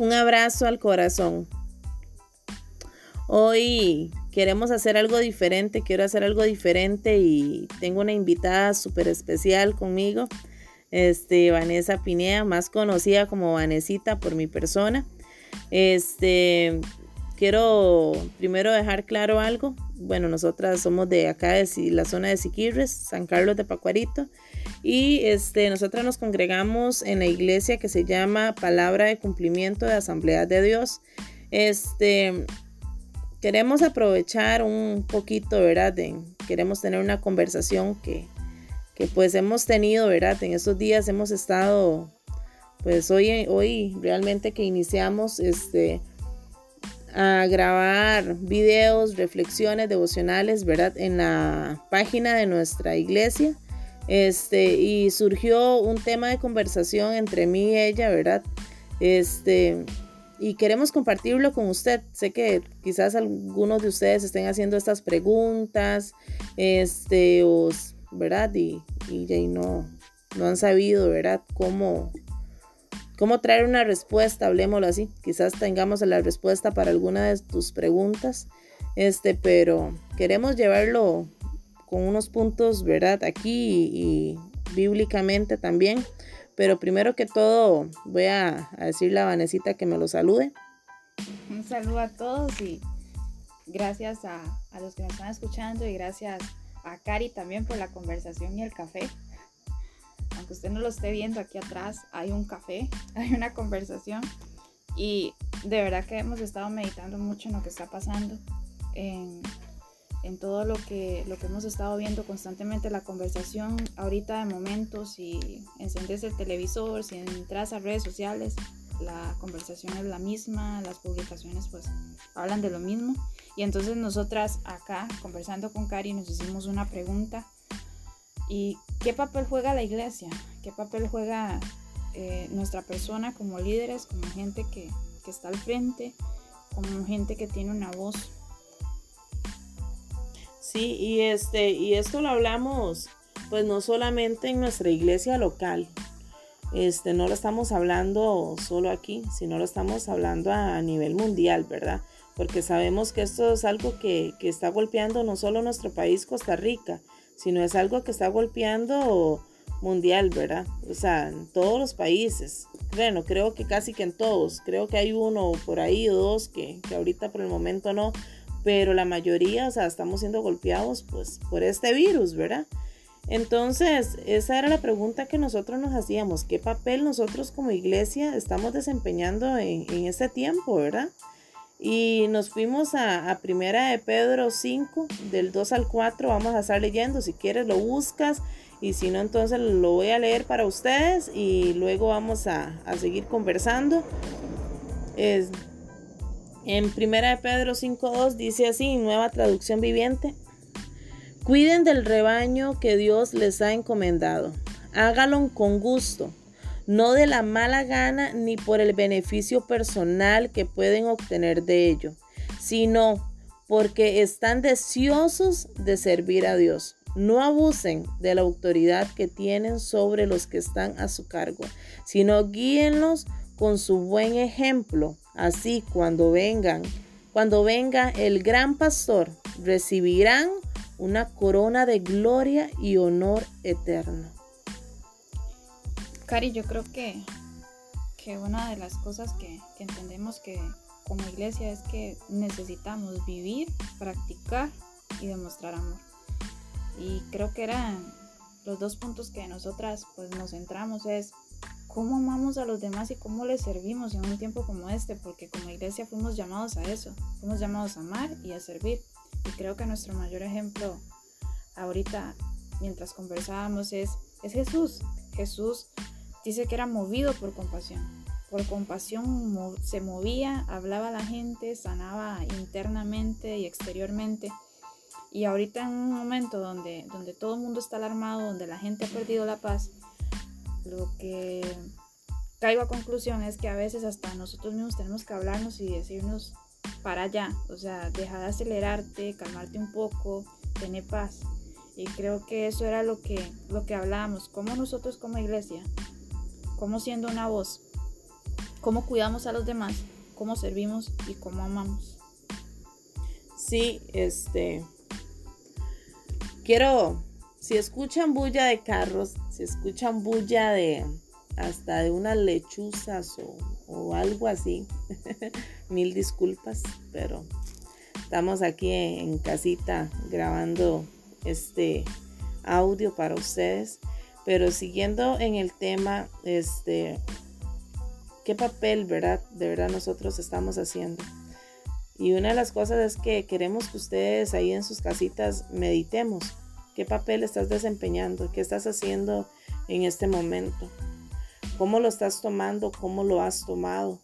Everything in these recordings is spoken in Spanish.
Un abrazo al corazón. Hoy queremos hacer algo diferente, quiero hacer algo diferente y tengo una invitada súper especial conmigo, este, Vanessa Pinea, más conocida como Vanesita por mi persona. Este, quiero primero dejar claro algo. Bueno, nosotras somos de acá, de la zona de Siquirres, San Carlos de Pacuarito. Y este, nosotras nos congregamos en la iglesia que se llama Palabra de Cumplimiento de Asamblea de Dios. Este, queremos aprovechar un poquito, ¿verdad? queremos tener una conversación que, que, pues hemos tenido, ¿verdad? En estos días hemos estado, pues hoy, hoy realmente que iniciamos este, a grabar videos, reflexiones devocionales, ¿verdad? En la página de nuestra iglesia. Este, y surgió un tema de conversación entre mí y ella, ¿verdad? Este, y queremos compartirlo con usted. Sé que quizás algunos de ustedes estén haciendo estas preguntas, este, ¿verdad? Y, y, no, no han sabido, ¿verdad? Cómo, cómo traer una respuesta, hablemoslo así. Quizás tengamos la respuesta para alguna de tus preguntas, este, pero queremos llevarlo con unos puntos, ¿verdad? Aquí y, bíblicamente también. Pero primero que todo voy a, decirle a Vanesita que me lo salude. Un saludo a todos y gracias a, a los que me están escuchando y gracias a Cari también por la conversación y el café aunque usted no lo esté viendo aquí atrás, hay un café, hay una conversación y de verdad que hemos estado meditando mucho en lo que está pasando, en, todo lo que, lo que hemos estado viendo constantemente, la conversación ahorita de momentos, si encendes el televisor, si entras a redes sociales, la conversación es la misma, las publicaciones pues hablan de lo mismo. Y entonces nosotras acá conversando con Cari nos hicimos una pregunta ¿Y qué papel juega la iglesia? ¿Qué papel juega eh, nuestra persona como líderes, como gente que, está al frente, como gente que tiene una voz? Sí, y este, y esto lo hablamos, pues no solamente en nuestra iglesia local. Este, no lo estamos hablando solo aquí, sino lo estamos hablando a, nivel mundial, ¿verdad? Porque sabemos que esto es algo que, que está golpeando no solo nuestro país, Costa Rica, sino es algo que está golpeando mundial, ¿verdad? O sea, en todos los países. Bueno, creo que casi que en todos. Creo que hay uno por ahí o dos que, que ahorita por el momento no. Pero la mayoría, o sea, estamos siendo golpeados pues por este virus, ¿verdad? Entonces, esa era la pregunta que nosotros nos hacíamos. ¿Qué papel nosotros como iglesia estamos desempeñando en, en este tiempo, verdad? Y nos fuimos a, Primera de Pedro 5, del 2 al 4. Vamos a estar leyendo. Si quieres lo buscas. Y si no, entonces lo voy a leer para ustedes. Y luego vamos a, seguir conversando. En Primera de Pedro 5.2 dice así, nueva traducción viviente. Cuiden del rebaño que Dios les ha encomendado. Hágalo con gusto no de la mala gana ni por el beneficio personal que pueden obtener de ello, sino porque están deseosos de servir a Dios. No abusen de la autoridad que tienen sobre los que están a su cargo, sino guíenlos con su buen ejemplo. Así cuando vengan, cuando venga el gran pastor, recibirán una corona de gloria y honor eterno. Cari, yo creo que, que una de las cosas que, entendemos que como iglesia es que necesitamos vivir, practicar y demostrar amor. Y creo que eran los dos puntos que nosotras pues nos centramos es cómo amamos a los demás y cómo les servimos en un tiempo como este, porque como iglesia fuimos llamados a eso, fuimos llamados a amar y a servir. Y creo que nuestro mayor ejemplo ahorita, mientras conversábamos, es, es Jesús. Jesús Dice que era movido por compasión. Por compasión se movía, hablaba a la gente, sanaba internamente y exteriormente. Y ahorita en un momento donde, donde todo el mundo está alarmado, donde la gente ha perdido la paz, lo que caigo a conclusión es que a veces hasta nosotros mismos tenemos que hablarnos y decirnos para allá, o sea, deja de acelerarte, calmarte un poco, tener paz. Y creo que eso era lo que, lo que hablábamos, como nosotros como iglesia como siendo una voz cómo cuidamos a los demás, cómo servimos y cómo amamos. Sí, este, quiero, si escuchan bulla de carros, si escuchan bulla de hasta de unas lechuzas o, o algo así, mil disculpas, pero estamos aquí en casita grabando este audio para ustedes. Pero siguiendo en el tema, este, ¿qué papel, verdad? De verdad nosotros estamos haciendo. Y una de las cosas es que queremos que ustedes ahí en sus casitas meditemos. ¿Qué papel estás desempeñando? ¿Qué estás haciendo en este momento? ¿Cómo lo estás tomando? ¿Cómo lo has tomado?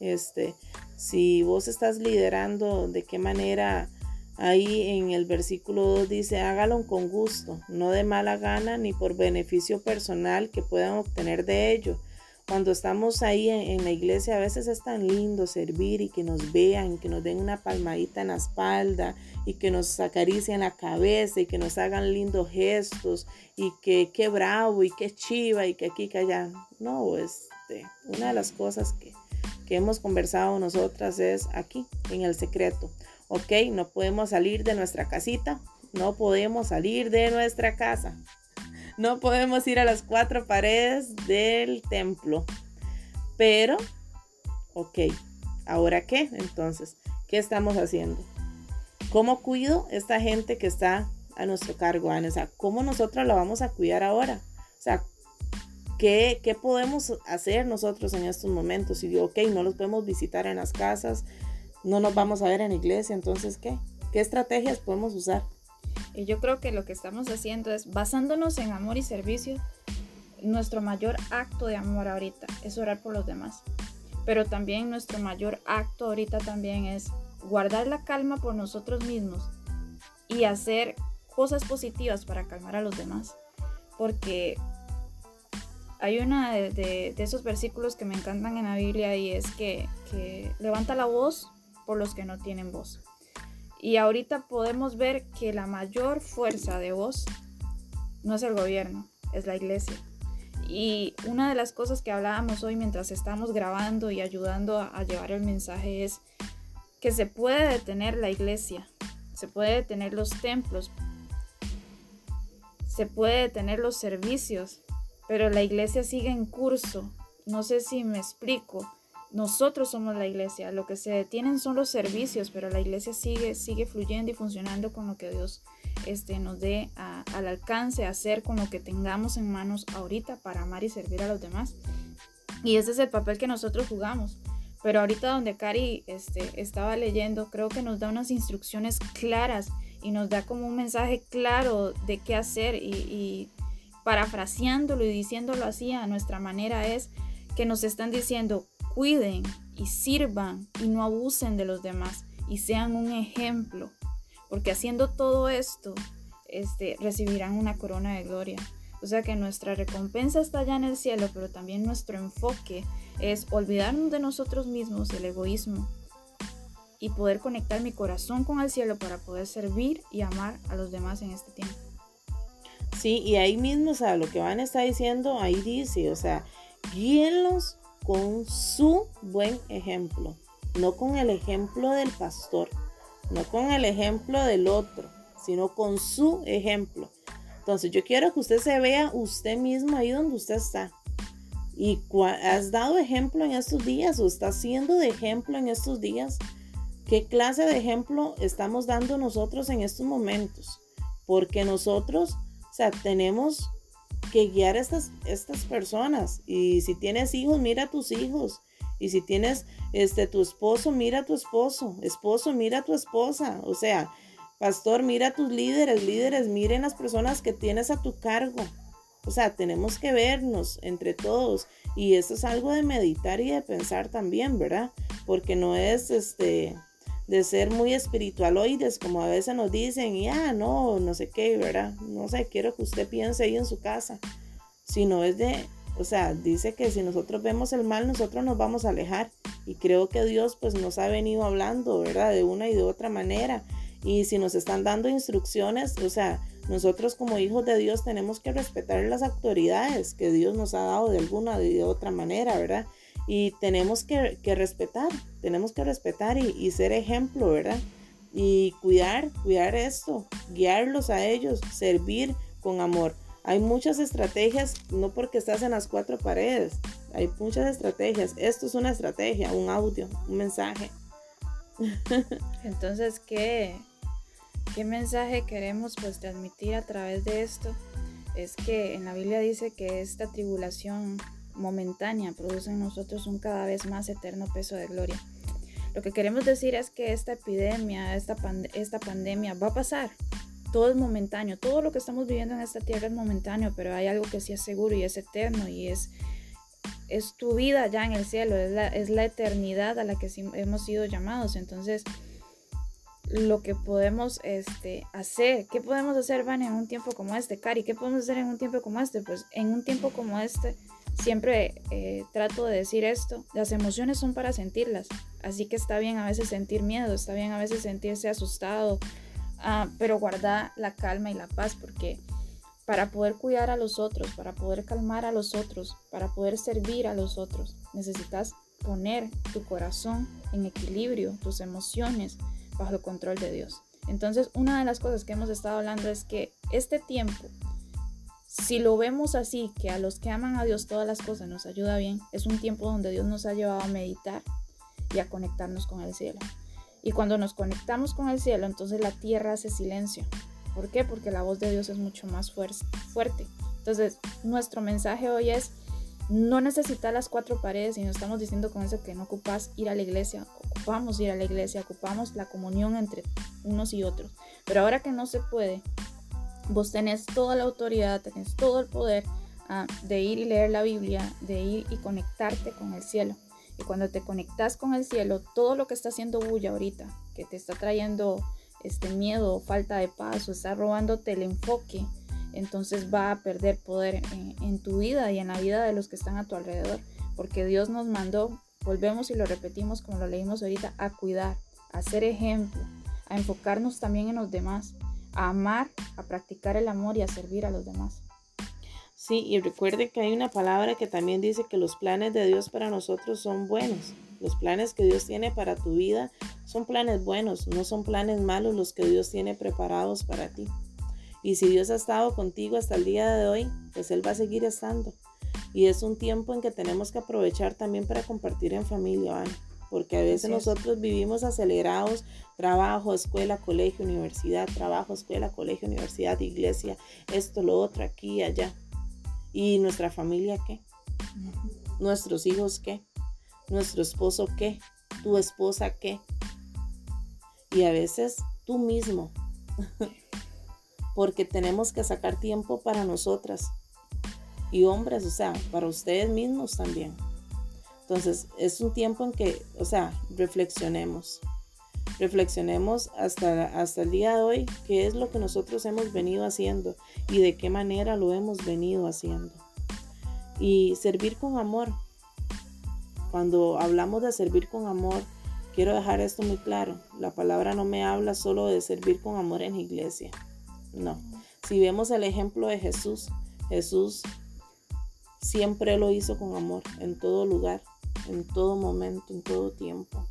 Este, si vos estás liderando, ¿de qué manera Ahí en el versículo 2 dice, hágalo con gusto, no de mala gana ni por beneficio personal que puedan obtener de ello. Cuando estamos ahí en, la iglesia a veces es tan lindo servir y que nos vean, que nos den una palmadita en la espalda y que nos acaricien la cabeza y que nos hagan lindos gestos y que qué bravo y qué chiva y que aquí, que allá. No, este, una de las cosas que, que hemos conversado nosotras es aquí, en el secreto. ¿ok? No podemos salir de nuestra casita, no podemos salir de nuestra casa, no podemos ir a las cuatro paredes del templo. Pero, ok, ¿ahora qué? Entonces, ¿qué estamos haciendo? ¿Cómo cuido esta gente que está a nuestro cargo, Ana? O sea, ¿cómo nosotros la vamos a cuidar ahora? O sea, ¿qué, ¿qué, podemos hacer nosotros en estos momentos? Y digo, ok, no los podemos visitar en las casas, no nos vamos a ver en iglesia, entonces ¿qué? ¿Qué estrategias podemos usar? Y yo creo que lo que estamos haciendo es, basándonos en amor y servicio, nuestro mayor acto de amor ahorita es orar por los demás. Pero también nuestro mayor acto ahorita también es guardar la calma por nosotros mismos y hacer cosas positivas para calmar a los demás. Porque hay una de, esos versículos que me encantan en la Biblia y es que levanta la voz por los que no tienen voz. Y ahorita podemos ver que la mayor fuerza de voz no es el gobierno, es la iglesia. Y una de las cosas que hablábamos hoy mientras estamos grabando y ayudando a, llevar el mensaje es que se puede detener la iglesia, se puede detener los templos, se puede detener los servicios, pero la iglesia sigue en curso. No sé si me explico. Nosotros somos la iglesia, lo que se detienen son los servicios, pero la iglesia sigue, sigue fluyendo y funcionando con lo que Dios este, nos dé al alcance, a hacer con lo que tengamos en manos ahorita para amar y servir a los demás. Y ese es el papel que nosotros jugamos. Pero ahorita donde Cari este, estaba leyendo, creo que nos da unas instrucciones claras y nos da como un mensaje claro de qué hacer y, y parafraseándolo y diciéndolo así a nuestra manera es que nos están diciendo cuiden y sirvan y no abusen de los demás y sean un ejemplo, porque haciendo todo esto, este, recibirán una corona de gloria. O sea que nuestra recompensa está allá en el cielo, pero también nuestro enfoque es olvidarnos de nosotros mismos, el egoísmo, y poder conectar mi corazón con el cielo para poder servir y amar a los demás en este tiempo. Sí, y ahí mismo, o sea, lo que Van está diciendo, ahí dice, o sea, guíenlos con su buen ejemplo, no con el ejemplo del pastor, no con el ejemplo del otro, sino con su ejemplo. Entonces yo quiero que usted se vea usted mismo ahí donde usted está. Y has dado ejemplo en estos días o está siendo de ejemplo en estos días. ¿Qué clase de ejemplo estamos dando nosotros en estos momentos? Porque nosotros, o sea, tenemos que guiar a estas, estas personas. Y si tienes hijos, mira a tus hijos. Y si tienes este tu esposo, mira a tu esposo. Esposo, mira a tu esposa. O sea, pastor, mira a tus líderes. Líderes, miren las personas que tienes a tu cargo. O sea, tenemos que vernos entre todos. Y eso es algo de meditar y de pensar también, ¿verdad? Porque no es este de ser muy espiritualoides, como a veces nos dicen, ya, no, no sé qué, ¿verdad? No sé, quiero que usted piense ahí en su casa, sino es de, o sea, dice que si nosotros vemos el mal, nosotros nos vamos a alejar. Y creo que Dios pues nos ha venido hablando, ¿verdad? De una y de otra manera. Y si nos están dando instrucciones, o sea, nosotros como hijos de Dios tenemos que respetar las autoridades que Dios nos ha dado de alguna y de otra manera, ¿verdad? Y tenemos que, respetar, tenemos que respetar y, y ser ejemplo, ¿verdad? Y cuidar, cuidar esto, guiarlos a ellos, servir con amor. Hay muchas estrategias, no porque estás en las cuatro paredes, hay muchas estrategias. Esto es una estrategia, un audio, un mensaje. Entonces, ¿qué, qué mensaje queremos pues transmitir a través de esto? Es que en la Biblia dice que esta tribulación momentánea produce en nosotros un cada vez más eterno peso de gloria. Lo que queremos decir es que esta epidemia, esta, pandemia va a pasar, todo es momentáneo, todo lo que estamos viviendo en esta tierra es momentáneo, pero hay algo que sí es seguro y es eterno y es, es tu vida ya en el cielo, es la, es la eternidad a la que hemos sido llamados. Entonces, lo que podemos este, hacer, ¿qué podemos hacer, Van, en un tiempo como este? Cari, ¿qué podemos hacer en un tiempo como este? Pues en un tiempo como este, siempre eh, trato de decir esto, las emociones son para sentirlas, así que está bien a veces sentir miedo, está bien a veces sentirse asustado, Ah, pero guarda la calma y la paz porque para poder cuidar a los otros, para poder calmar a los otros, para poder servir a los otros, necesitas poner tu corazón en equilibrio, tus emociones bajo el control de Dios. Entonces, una de las cosas que hemos estado hablando es que este tiempo, si lo vemos así, que a los que aman a Dios todas las cosas nos ayuda bien, es un tiempo donde Dios nos ha llevado a meditar y a conectarnos con el cielo. Y cuando nos conectamos con el cielo, entonces la tierra hace silencio. ¿Por qué? Porque la voz de Dios es mucho más fuerte. Entonces, nuestro mensaje hoy es, no necesitas las cuatro paredes y no estamos diciendo con eso que no ocupas ir a la iglesia, ocupamos ir a la iglesia, ocupamos la comunión entre unos y otros. Pero ahora que no se puede, vos tenés toda la autoridad, tenés todo el poder ah, de ir y leer la Biblia, de ir y conectarte con el cielo. Y cuando te conectas con el cielo, todo lo que está haciendo bulla ahorita, que te está trayendo este miedo, falta de paz o está robándote el enfoque, entonces va a perder poder en, tu vida y en la vida de los que están a tu alrededor. Porque Dios nos mandó, volvemos y lo repetimos como lo leímos ahorita, a cuidar, a ser ejemplo, a enfocarnos también en los demás, a amar, a practicar el amor y a servir a los demás. Sí, y recuerde que hay una palabra que también dice que los planes de Dios para nosotros son buenos. Los planes que Dios tiene para tu vida son planes buenos, no son planes malos los que Dios tiene preparados para ti. Y si Dios ha estado contigo hasta el día de hoy, pues Él va a seguir estando. Y es un tiempo en que tenemos que aprovechar también para compartir en familia, ¿vale? Porque a veces nosotros vivimos acelerados, trabajo, escuela, colegio, universidad, trabajo, escuela, colegio, universidad, iglesia, esto, lo otro, aquí y allá. ¿Y nuestra familia qué? ¿Nuestros hijos qué? ¿Nuestro esposo qué? ¿Tu esposa qué? Y a veces tú mismo. Porque tenemos que sacar tiempo para nosotras. Y hombres, o sea, para ustedes mismos también. Entonces, es un tiempo en que, o sea, reflexionemos. Reflexionemos hasta, hasta el día de hoy qué es lo que nosotros hemos venido haciendo y de qué manera lo hemos venido haciendo. Y servir con amor. Cuando hablamos de servir con amor, quiero dejar esto muy claro. La palabra no me habla solo de servir con amor en iglesia. No. Si vemos el ejemplo de Jesús, Jesús siempre lo hizo con amor, en todo lugar, en todo momento, en todo tiempo.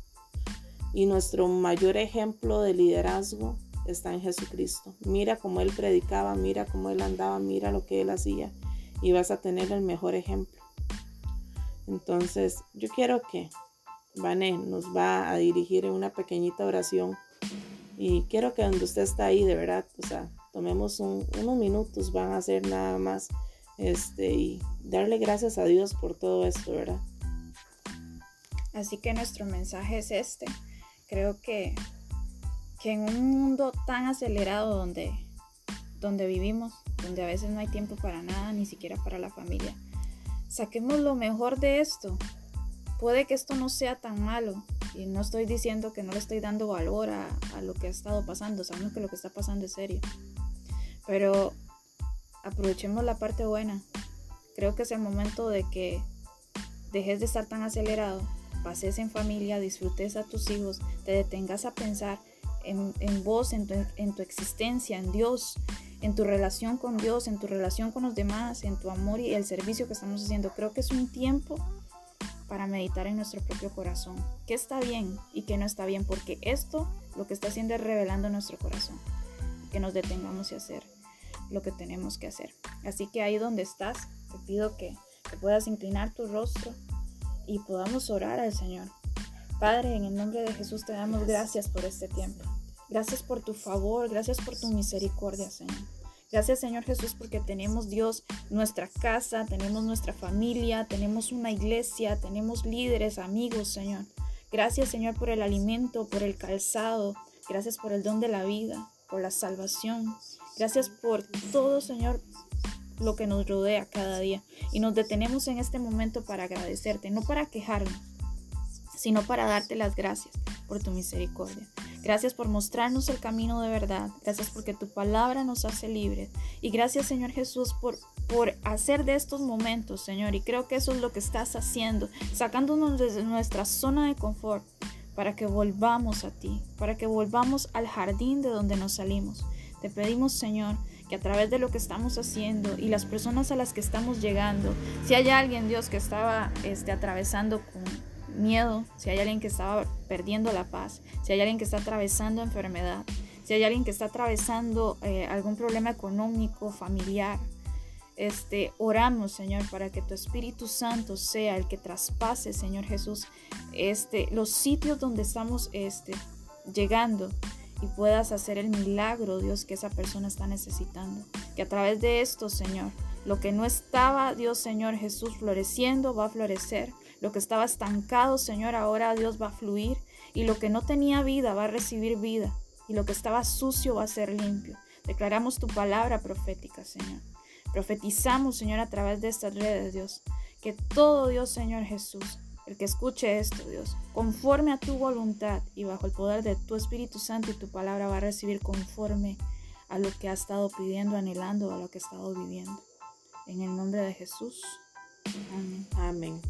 Y nuestro mayor ejemplo de liderazgo está en Jesucristo. Mira cómo Él predicaba, mira cómo Él andaba, mira lo que Él hacía y vas a tener el mejor ejemplo. Entonces, yo quiero que Vané nos va a dirigir en una pequeñita oración y quiero que donde usted está ahí, de verdad, o sea, tomemos unos minutos, van a hacer nada más este y darle gracias a Dios por todo esto, ¿verdad? Así que nuestro mensaje es este creo que, que en un mundo tan acelerado donde, donde vivimos, donde a veces no hay tiempo para nada, ni siquiera para la familia, saquemos lo mejor de esto. Puede que esto no sea tan malo, y no estoy diciendo que no le estoy dando valor a, a, lo que ha estado pasando, sabemos que lo que está pasando es serio. Pero aprovechemos la parte buena. Creo que es el momento de que dejes de estar tan acelerado pases en familia, disfrutes a tus hijos, te detengas a pensar en, vos, en tu, en tu existencia, en Dios, en tu relación con Dios, en tu relación con los demás, en tu amor y el servicio que estamos haciendo. Creo que es un tiempo para meditar en nuestro propio corazón. ¿Qué está bien y qué no está bien? Porque esto lo que está haciendo es revelando nuestro corazón. Que nos detengamos y hacer lo que tenemos que hacer. Así que ahí donde estás, te pido que, que puedas inclinar tu rostro y podamos orar al Señor. Padre, en el nombre de Jesús te damos gracias por este tiempo. Gracias por tu favor, gracias por tu misericordia, Señor. Gracias Señor Jesús porque tenemos Dios nuestra casa, tenemos nuestra familia, tenemos una iglesia, tenemos líderes, amigos, Señor. Gracias Señor por el alimento, por el calzado. Gracias por el don de la vida, por la salvación. Gracias por todo Señor lo que nos rodea cada día. Y nos detenemos en este momento para agradecerte, no para quejarnos, sino para darte las gracias por tu misericordia. Gracias por mostrarnos el camino de verdad. Gracias porque tu palabra nos hace libres. Y gracias Señor Jesús por, por hacer de estos momentos, Señor. Y creo que eso es lo que estás haciendo, sacándonos de nuestra zona de confort para que volvamos a ti, para que volvamos al jardín de donde nos salimos. Te pedimos, Señor, que a través de lo que estamos haciendo y las personas a las que estamos llegando, si hay alguien, Dios, que estaba este, atravesando con miedo, si hay alguien que está perdiendo la paz, si hay alguien que está atravesando enfermedad, si hay alguien que está atravesando eh, algún problema económico, familiar, este, oramos, Señor, para que tu Espíritu Santo sea el que traspase, Señor Jesús, este, los sitios donde estamos este, llegando y puedas hacer el milagro, Dios, que esa persona está necesitando. Que a través de esto, Señor, lo que no estaba, Dios Señor Jesús, floreciendo, va a florecer. Lo que estaba estancado, Señor, ahora Dios va a fluir. Y lo que no tenía vida va a recibir vida. Y lo que estaba sucio va a ser limpio. Declaramos tu palabra profética, Señor. Profetizamos, Señor, a través de estas redes, Dios. Que todo Dios, Señor Jesús, que escuche esto, Dios, conforme a tu voluntad y bajo el poder de tu Espíritu Santo y tu palabra va a recibir conforme a lo que ha estado pidiendo, anhelando, a lo que ha estado viviendo. En el nombre de Jesús. Amén. Amén.